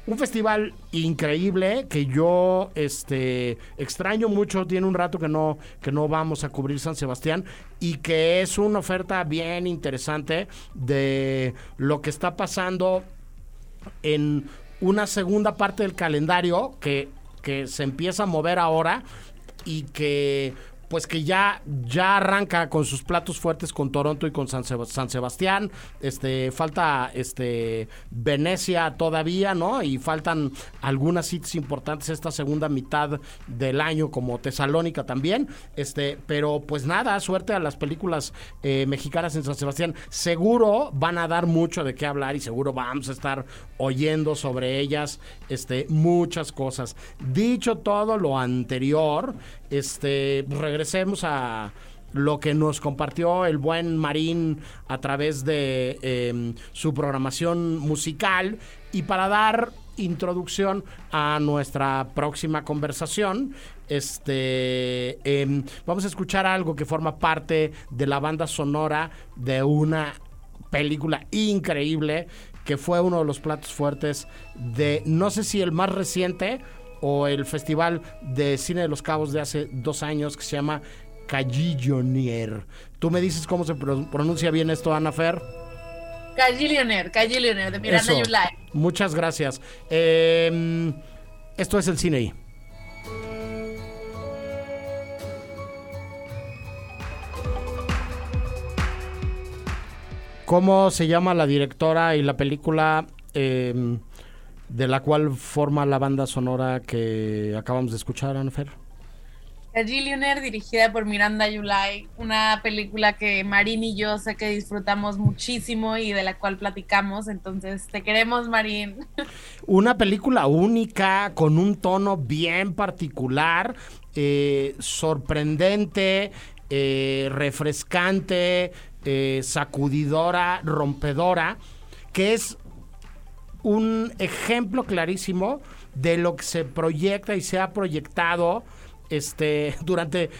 Un festival increíble que yo este extraño mucho, tiene un rato que no que no vamos a cubrir San Sebastián y que es una oferta bien interesante de lo que está pasando en una segunda parte del calendario que, que se empieza a mover ahora y que pues que ya, ya arranca con sus platos fuertes con Toronto y con San, Sebastián. Este, falta este Venecia todavía, ¿no? Y faltan algunas citas importantes esta segunda mitad del año, como Tesalónica también. Este, pero pues nada, suerte a las películas eh, mexicanas en San Sebastián. Seguro van a dar mucho de qué hablar y seguro vamos a estar oyendo sobre ellas este, muchas cosas. Dicho todo lo anterior, este, regresemos a lo que nos compartió el buen Marín a través de em, su programación musical y para dar introducción a nuestra próxima conversación. Este em, vamos a escuchar algo que forma parte de la banda sonora de una película increíble que fue uno de los platos fuertes de no sé si el más reciente o el Festival de Cine de los Cabos de hace dos años que se llama Callillonier. ¿Tú me dices cómo se pronuncia bien esto, Ana Fer? Callillionaire, Callillionaire, de Miranda Yulai. Muchas gracias. Em, esto es el cine ahí. ¿Cómo se llama la directora y la película eh, de la cual forma la banda sonora que acabamos de escuchar, Anfer. Gillionaire, dirigida por Miranda Yulai, una película que Marín y yo sé que disfrutamos muchísimo y de la cual platicamos, entonces te queremos, Marín. Una película única, con un tono bien particular, eh, sorprendente, eh, refrescante, eh, sacudidora, rompedora, que es un ejemplo clarísimo de lo que se proyecta y se ha proyectado este durante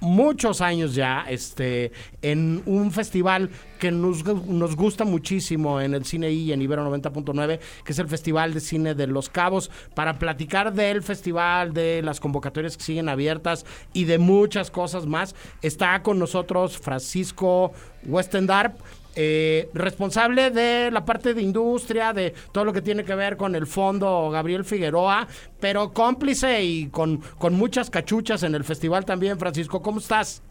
muchos años ya este en un festival que nos, nos gusta muchísimo en el Cine I en Ibero 90.9 que es el Festival de Cine de Los Cabos para platicar del festival de las convocatorias que siguen abiertas y de muchas cosas más está con nosotros Francisco Westendarp eh, responsable de la parte de industria, de todo lo que tiene que ver con el fondo Gabriel Figueroa, pero cómplice y con, con muchas cachuchas en el festival también. Francisco, ¿cómo estás?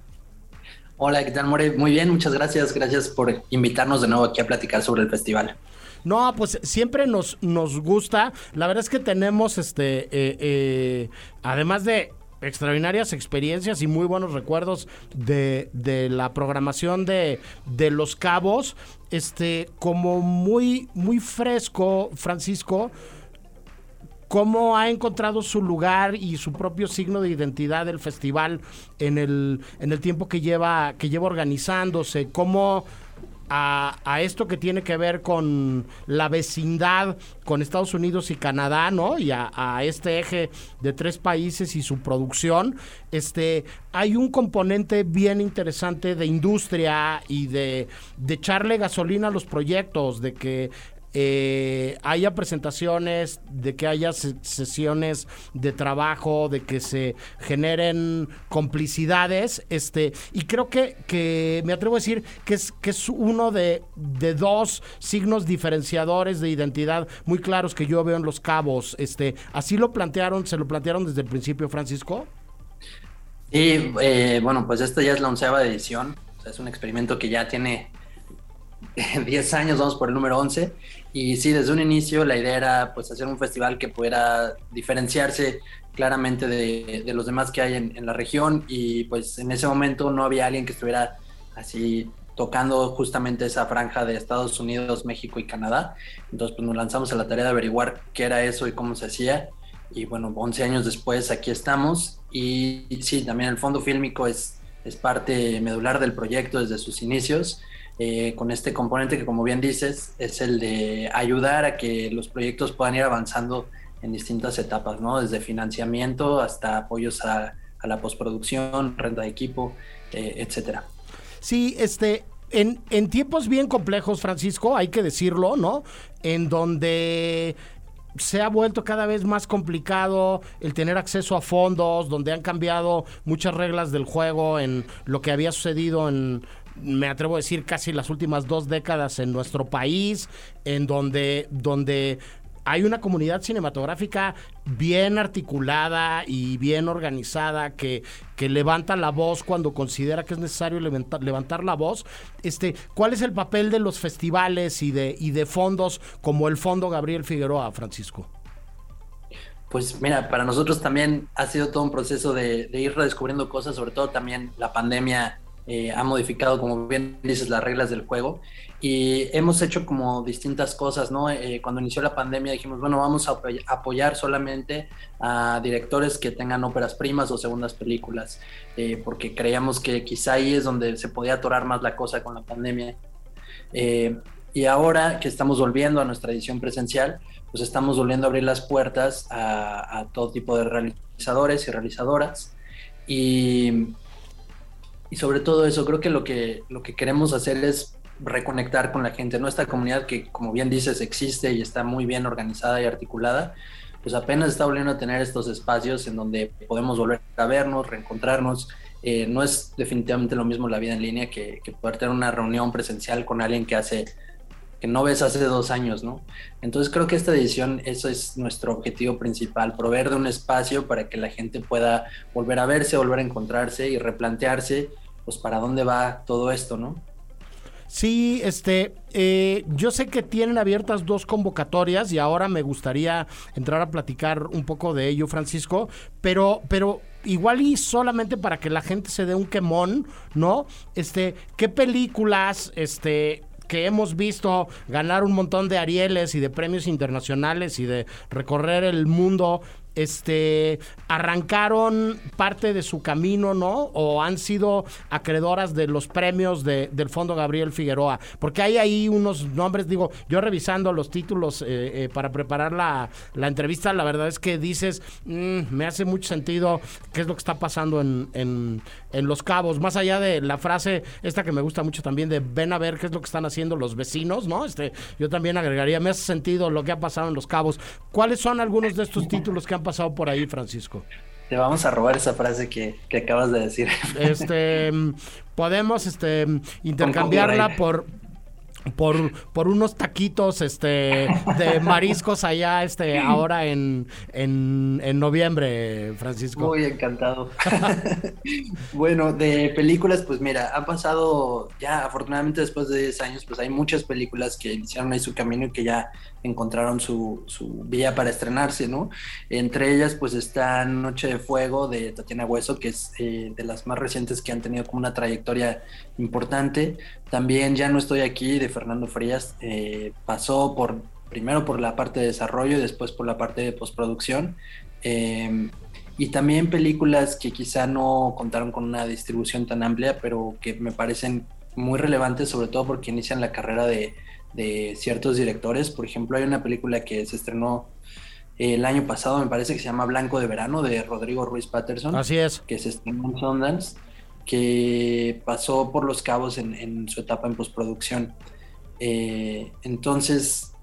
Hola, ¿qué tal, More? Muy bien, muchas gracias. Gracias por invitarnos de nuevo aquí a platicar sobre el festival. No, pues siempre nos, nos gusta. La verdad es que tenemos, este, eh, eh, además de extraordinarias experiencias y muy buenos recuerdos de, de la programación de, de, Los Cabos. Este, como muy, muy fresco, Francisco, cómo ha encontrado su lugar y su propio signo de identidad del festival en el, en el tiempo que lleva, que lleva organizándose, cómo a, esto que tiene que ver con la vecindad con Estados Unidos y Canadá, ¿no? Y a, este eje de tres países y su producción, este, hay un componente bien interesante de industria y de, de echarle gasolina a los proyectos, de que eh, haya presentaciones, de que haya sesiones de trabajo, de que se generen complicidades, este, y creo que, que me atrevo a decir que es, que es uno de, de dos signos diferenciadores de identidad muy claros que yo veo en los cabos. Este, así lo plantearon, se lo plantearon desde el principio, Francisco. Y eh, bueno, pues esta ya es la onceava edición, es un experimento que ya tiene 10 años, vamos por el número 11, y sí, desde un inicio la idea era pues hacer un festival que pudiera diferenciarse claramente de, los demás que hay en, la región, y pues en ese momento no había alguien que estuviera así tocando justamente esa franja de Estados Unidos, México y Canadá, entonces pues nos lanzamos a la tarea de averiguar qué era eso y cómo se hacía, y bueno, 11 años después aquí estamos, y, y sí, también el fondo fílmico es, es parte medular del proyecto desde sus inicios, eh, con este componente que como bien dices es el de ayudar a que los proyectos puedan ir avanzando en distintas etapas, ¿no? Desde financiamiento hasta apoyos a, la postproducción, renta de equipo, eh, etcétera. Sí, este, en, en, tiempos bien complejos, Francisco, hay que decirlo, ¿no? En donde se ha vuelto cada vez más complicado el tener acceso a fondos, donde han cambiado muchas reglas del juego en lo que había sucedido en me atrevo a decir, casi las últimas dos décadas en nuestro país, en donde, donde hay una comunidad cinematográfica bien articulada y bien organizada que, que levanta la voz cuando considera que es necesario levantar, la voz. Este, ¿Cuál es el papel de los festivales y de, y de fondos como el Fondo Gabriel Figueroa, Francisco? Pues mira, para nosotros también ha sido todo un proceso de, de ir redescubriendo cosas, sobre todo también la pandemia eh, ha modificado, como bien dices, las reglas del juego y hemos hecho como distintas cosas, ¿no? Eh, cuando inició la pandemia dijimos, bueno, vamos a apoyar solamente a directores que tengan óperas primas o segundas películas, eh, porque creíamos que quizá ahí es donde se podía atorar más la cosa con la pandemia. y ahora que estamos volviendo a nuestra edición presencial, pues estamos volviendo a abrir las puertas a, a todo tipo de realizadores y realizadoras. Y y sobre todo eso, creo que lo que, lo que queremos hacer es reconectar con la gente, Nuestra comunidad que, como bien dices, existe y está muy bien organizada y articulada, pues apenas está volviendo a tener estos espacios en donde podemos volver a vernos, reencontrarnos. Eh, no es definitivamente lo mismo la vida en línea que, que, poder tener una reunión presencial con alguien que hace que no ves hace dos años, ¿no? Entonces creo que esta edición, eso es nuestro objetivo principal, proveer de un espacio para que la gente pueda volver a verse, volver a encontrarse y replantearse pues para dónde va todo esto, ¿no? Sí, este, eh, yo sé que tienen abiertas dos convocatorias y ahora me gustaría entrar a platicar un poco de ello, Francisco, pero, pero igual y solamente para que la gente se dé un quemón, ¿no? Este, ¿qué películas, este, que hemos visto ganar un montón de Arieles y de premios internacionales y de recorrer el mundo este, arrancaron parte de su camino, ¿no? O han sido acreedoras de los premios de, del Fondo Gabriel Figueroa. Porque hay ahí unos nombres, digo, yo revisando los títulos eh, eh, para preparar la, la, entrevista, la verdad es que dices, mm, me hace mucho sentido qué es lo que está pasando en, en, en, Los Cabos. Más allá de la frase, esta que me gusta mucho también, de ven a ver qué es lo que están haciendo los vecinos, ¿no? Este, yo también agregaría, me hace sentido lo que ha pasado en Los Cabos. ¿Cuáles son algunos de estos títulos que han pasado por ahí, Francisco? Te vamos a robar esa frase que, acabas de decir. Este, podemos este, intercambiarla por, por, por unos taquitos este de mariscos allá este ahora en, en, noviembre, Francisco. Muy encantado. bueno, de películas, pues mira, ha pasado ya afortunadamente después de 10 años, pues hay muchas películas que iniciaron ahí su camino y que ya encontraron su, su vía para estrenarse, ¿no? Entre ellas, pues está Noche de Fuego de Tatiana Hueso, que es eh, de las más recientes que han tenido como una trayectoria importante. También Ya no estoy aquí de Fernando Frías, eh, pasó por primero por la parte de desarrollo y después por la parte de postproducción. Em, y también películas que quizá no contaron con una distribución tan amplia, pero que me parecen muy relevantes, sobre todo porque inician la carrera de, de ciertos directores. Por ejemplo, hay una película que se estrenó el año pasado, me parece que se llama Blanco de Verano, de Rodrigo Ruiz Patterson. Así es. Que se estrenó en Sundance, que pasó por los cabos en, su etapa en postproducción. Eh, entonces,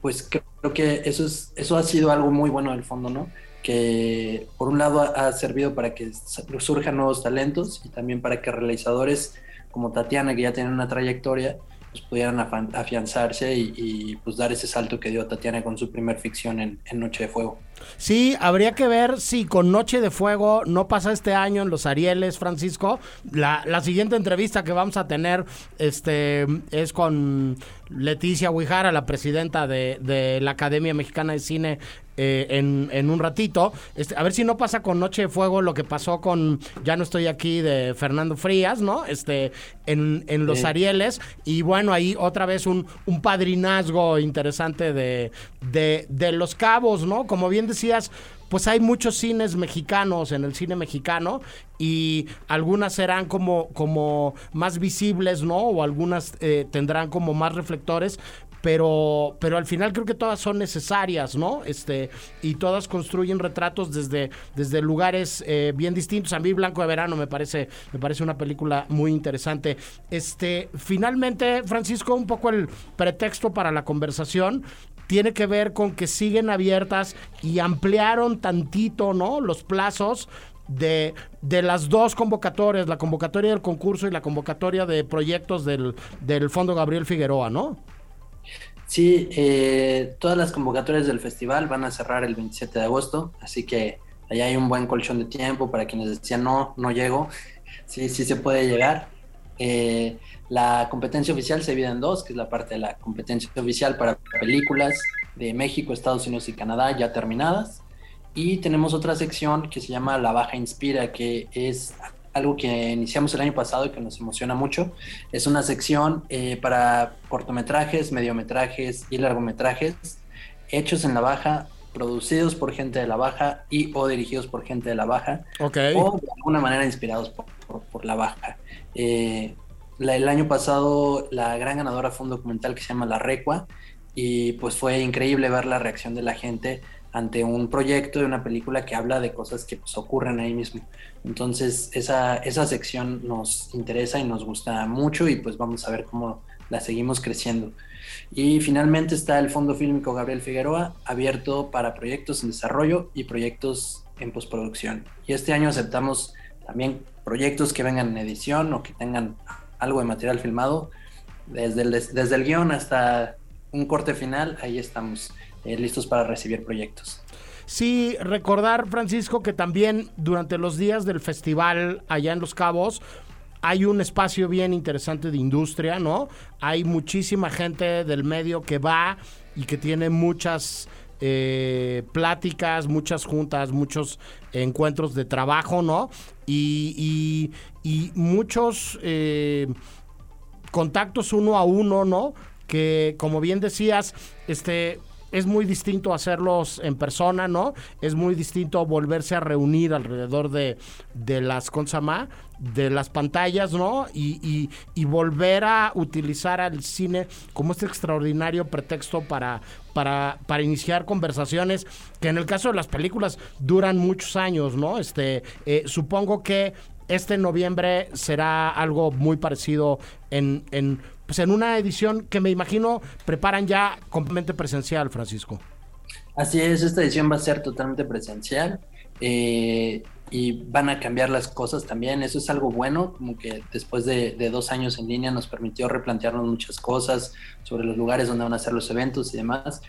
pues creo que eso, es, eso ha sido algo muy bueno del fondo, ¿no? Que por un lado ha, servido para que surjan nuevos talentos y también para que realizadores como Tatiana, que ya tienen una trayectoria, pues pudieran afianzarse y, pues dar ese salto que dio Tatiana con su primer ficción en Noche de Fuego. Sí, habría que ver si con Noche de Fuego no pasa este año en los Arieles, Francisco. La, la siguiente entrevista que vamos a tener este, es con Leticia Huijara, la presidenta de, de la Academia Mexicana de Cine, eh, en, en un ratito. Este, a ver si no pasa con Noche de Fuego lo que pasó con Ya no estoy aquí de Fernando Frías, ¿no? Este, en, en los Sí. Arieles. Y bueno, ahí otra vez un, un padrinazgo interesante de, de, de los cabos, ¿no? Como bien decías, pues hay muchos cines mexicanos en el cine mexicano y algunas serán como, como más visibles, ¿no? O algunas eh, tendrán como más reflectores. Pero, pero al final creo que todas son necesarias, ¿no? Este, y todas construyen retratos desde, desde lugares eh, bien distintos. A mí Blanco de Verano me parece, me parece una película muy interesante. Este, finalmente, Francisco, un poco el pretexto para la conversación tiene que ver con que siguen abiertas y ampliaron tantito, ¿no? Los plazos de, de las dos convocatorias, la convocatoria del concurso y la convocatoria de proyectos del, del Fondo Gabriel Figueroa, ¿no? Sí, eh, todas las convocatorias del festival van a cerrar el 27 de agosto, así que allá hay un buen colchón de tiempo para quienes decían no, no llego. Sí, sí se puede llegar. Eh, la competencia oficial se divide en dos, que es la parte de la competencia oficial para películas de México, Estados Unidos y Canadá ya terminadas. Y tenemos otra sección que se llama La Baja Inspira, que es algo que iniciamos el año pasado y que nos emociona mucho. Es una sección eh, para cortometrajes, mediometrajes y largometrajes hechos en La Baja, producidos por gente de La Baja y o dirigidos por gente de La Baja. Ok. O de alguna manera inspirados por, por- por La Baja. Eh, la- el año pasado la gran ganadora fue un documental que se llama La Recua y pues fue increíble ver la reacción de la gente ante un proyecto de una película que habla de cosas que pues, ocurren ahí mismo. Entonces esa, esa sección nos interesa y nos gusta mucho y pues vamos a ver cómo la seguimos creciendo. Y finalmente está el Fondo Fílmico Gabriel Figueroa, abierto para proyectos en desarrollo y proyectos en postproducción. Y este año aceptamos también proyectos que vengan en edición o que tengan algo de material filmado, desde el, desde el guion hasta un corte final, ahí estamos eh, listos para recibir proyectos. Sí, recordar, Francisco, que también durante los días del festival allá en Los Cabos hay un espacio bien interesante de industria, ¿no? Hay muchísima gente del medio que va y que tiene muchas eh, pláticas, muchas juntas, muchos encuentros de trabajo, ¿no? Y, muchos eh, contactos uno a uno, ¿no? Que como bien decías, este es muy distinto hacerlos en persona, ¿no? Es muy distinto volverse a reunir alrededor de, de las consama, de las pantallas, ¿no? Y, y- volver a utilizar al cine como este extraordinario pretexto para, para, para iniciar conversaciones que en el caso de las películas duran muchos años, ¿no? Este, eh, supongo que este noviembre será algo muy parecido en, pues en una edición que me imagino preparan ya completamente presencial, Francisco. Así es, esta edición va a ser totalmente presencial eh, y van a cambiar las cosas también. Eso es algo bueno, como que después de, de dos años en línea nos permitió replantearnos muchas cosas sobre los lugares donde van a ser los eventos y demás.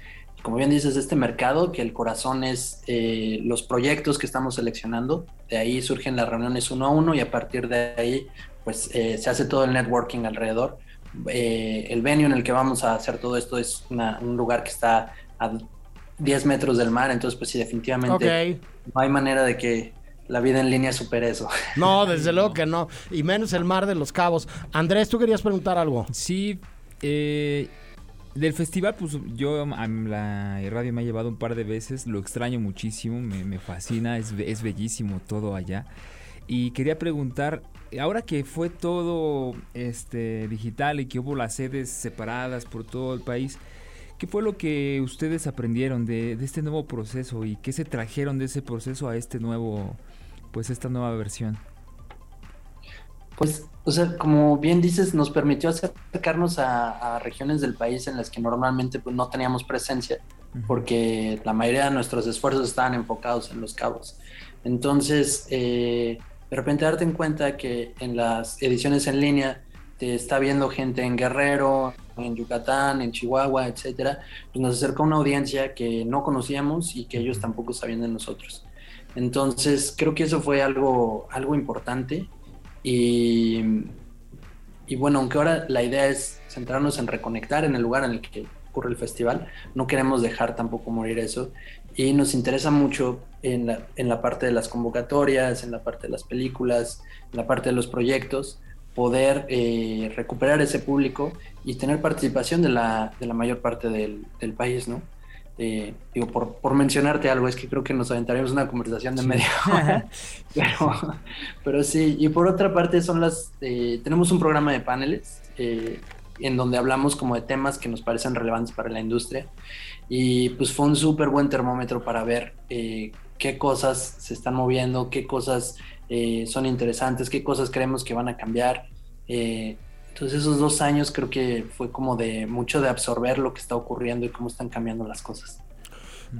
Como bien dices, este mercado, que el corazón es eh, los proyectos que estamos seleccionando, de ahí surgen las reuniones uno a uno y a partir de ahí pues eh, se hace todo el networking alrededor. Eh, el venue en el que vamos a hacer todo esto es una- un lugar que está a 10 metros del mar, entonces pues sí, definitivamente no hay manera de que la vida en línea supere eso. No, desde luego que no. Y menos el mar de los cabos. Andrés, tú querías preguntar algo. Sí, eh, del festival, pues yo a la radio me ha llevado un par de veces, lo extraño muchísimo, me, me fascina, es bellísimo todo allá. Y quería preguntar, ahora que fue todo este digital y que hubo las sedes separadas por todo el país, ¿qué fue lo que ustedes aprendieron de, de este nuevo proceso y qué se trajeron de ese proceso a este nuevo, pues esta nueva versión? Pues, o sea, como bien dices, nos permitió acercarnos a, a regiones del país en las que normalmente pues, no teníamos presencia, porque la mayoría de nuestros esfuerzos estaban enfocados en los cabos. Entonces, eh, de repente darte en cuenta que en las ediciones en línea te está viendo gente en Guerrero, en Yucatán, en Chihuahua, etcétera, pues nos acercó una audiencia que no conocíamos y que ellos tampoco sabían de nosotros. Entonces, creo que eso fue algo, algo importante y, y bueno, aunque ahora la idea es centrarnos en reconectar en el lugar en el que ocurre el festival, no queremos dejar tampoco morir eso y nos interesa mucho en la, en la parte de las convocatorias, en la parte de las películas, en la parte de los proyectos, poder eh, recuperar ese público y tener participación de la, de la mayor parte del, del país, ¿no? Eh, digo, por, por, mencionarte algo, es que creo que nos aventaríamos una conversación de media hora, pero, pero sí, y por otra parte son las, eh, tenemos un programa de paneles eh, en donde hablamos como de temas que nos parecen relevantes para la industria y pues fue un súper buen termómetro para ver eh, qué cosas se están moviendo, qué cosas eh, son interesantes, qué cosas creemos que van a cambiar. Eh, entonces esos dos años creo que fue como de mucho de absorber lo que está ocurriendo y cómo están cambiando las cosas.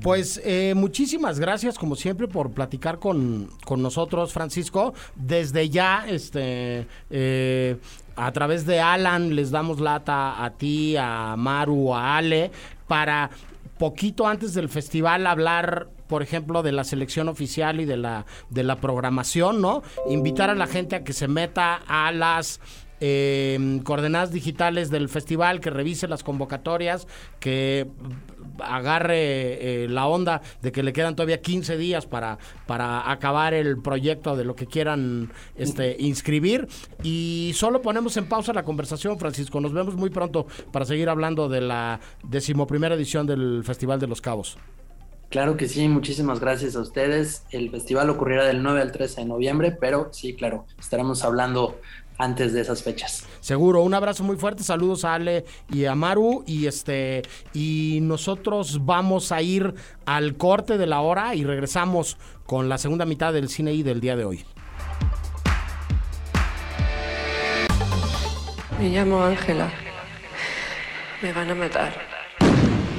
Pues eh, muchísimas gracias, como siempre, por platicar con, con nosotros, Francisco. Desde ya, este, a través de Alan, les damos lata a ti, a Maru, a Ale, para poquito antes del festival hablar por ejemplo, de la selección oficial y de la, de la programación, ¿no? Invitar a la gente a que se meta a las eh, coordenadas digitales del festival, que revise las convocatorias, que agarre eh, la onda de que le quedan todavía 15 días para, para acabar el proyecto de lo que quieran este, inscribir. Y solo ponemos en pausa la conversación, Francisco. Nos vemos muy pronto para seguir hablando de la decimoprimera edición del Festival de los Cabos. Claro que sí, muchísimas gracias a ustedes. El festival ocurrirá del 9 al 13 de noviembre, pero sí, claro, estaremos hablando antes de esas fechas. Seguro, un abrazo muy fuerte, saludos a Ale y a Maru y este y nosotros vamos a ir al corte de la hora y regresamos con la segunda mitad del cine y del día de hoy. Me llamo Ángela. Me van a matar.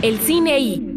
El cine y